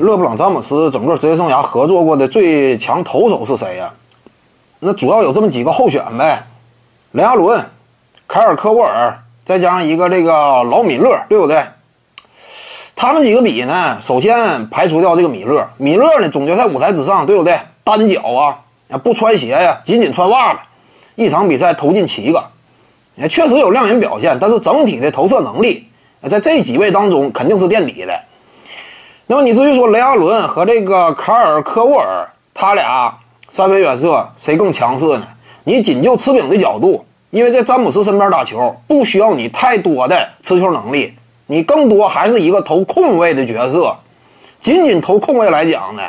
勒布朗詹姆斯整个职业生涯合作过的最强投手是谁呀？那主要有这么几个候选呗，雷阿伦、凯尔科沃尔，再加上一个这个老米勒，对不对？他们几个比呢？首先排除掉这个米勒，米勒呢，总决赛舞台之上，对不对？单脚啊，不穿鞋呀，仅仅穿袜子，一场比赛投进七个，也确实有亮眼表现，但是整体的投射能力，在这几位当中肯定是垫底的。那么你至于说雷阿伦和这个卡尔科沃尔，他俩三分远射谁更强势呢？你仅就持柄的角度，因为在詹姆斯身边打球，不需要你太多的持球能力。你更多还是一个投空位的角色，仅仅投空位来讲呢，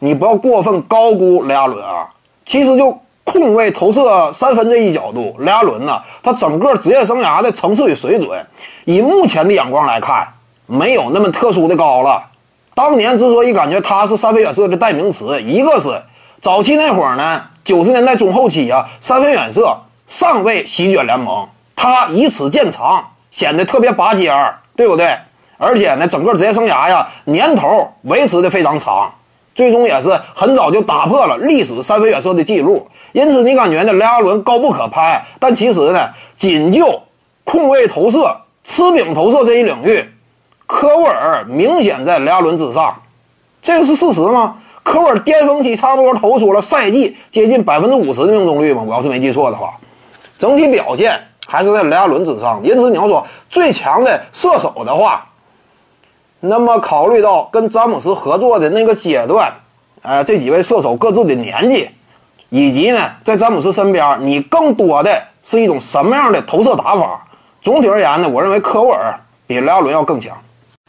你不要过分高估雷阿伦啊。其实就空位投射三分这一角度，雷阿伦呢，他整个职业生涯的层次与水准，以目前的眼光来看，没有那么特殊的高了。当年之所以感觉他是三分远射的代名词，一个是早期那会儿呢，九十年代中后期啊，三分远射尚未席卷联盟，他以此见长，显得特别拔尖儿。对不对？而且呢，整个职业生涯呀，年头维持的非常长，最终也是很早就打破了历史三分远射的记录。因此，你感觉呢，雷阿伦高不可攀，但其实呢，仅就控卫投射、吃饼投射这一领域，科沃尔明显在雷阿伦之上，这个是事实吗？科沃尔巅峰期差不多投出了赛季接近百分之五十的命中率吗？我要是没记错的话，整体表现。还是在雷阿伦之上，因此你要说最强的射手的话，那么考虑到跟詹姆斯合作的那个阶段，呃，这几位射手各自的年纪，以及呢，在詹姆斯身边，你更多的是一种什么样的投射打法？总体而言呢，我认为科沃尔比雷阿伦要更强。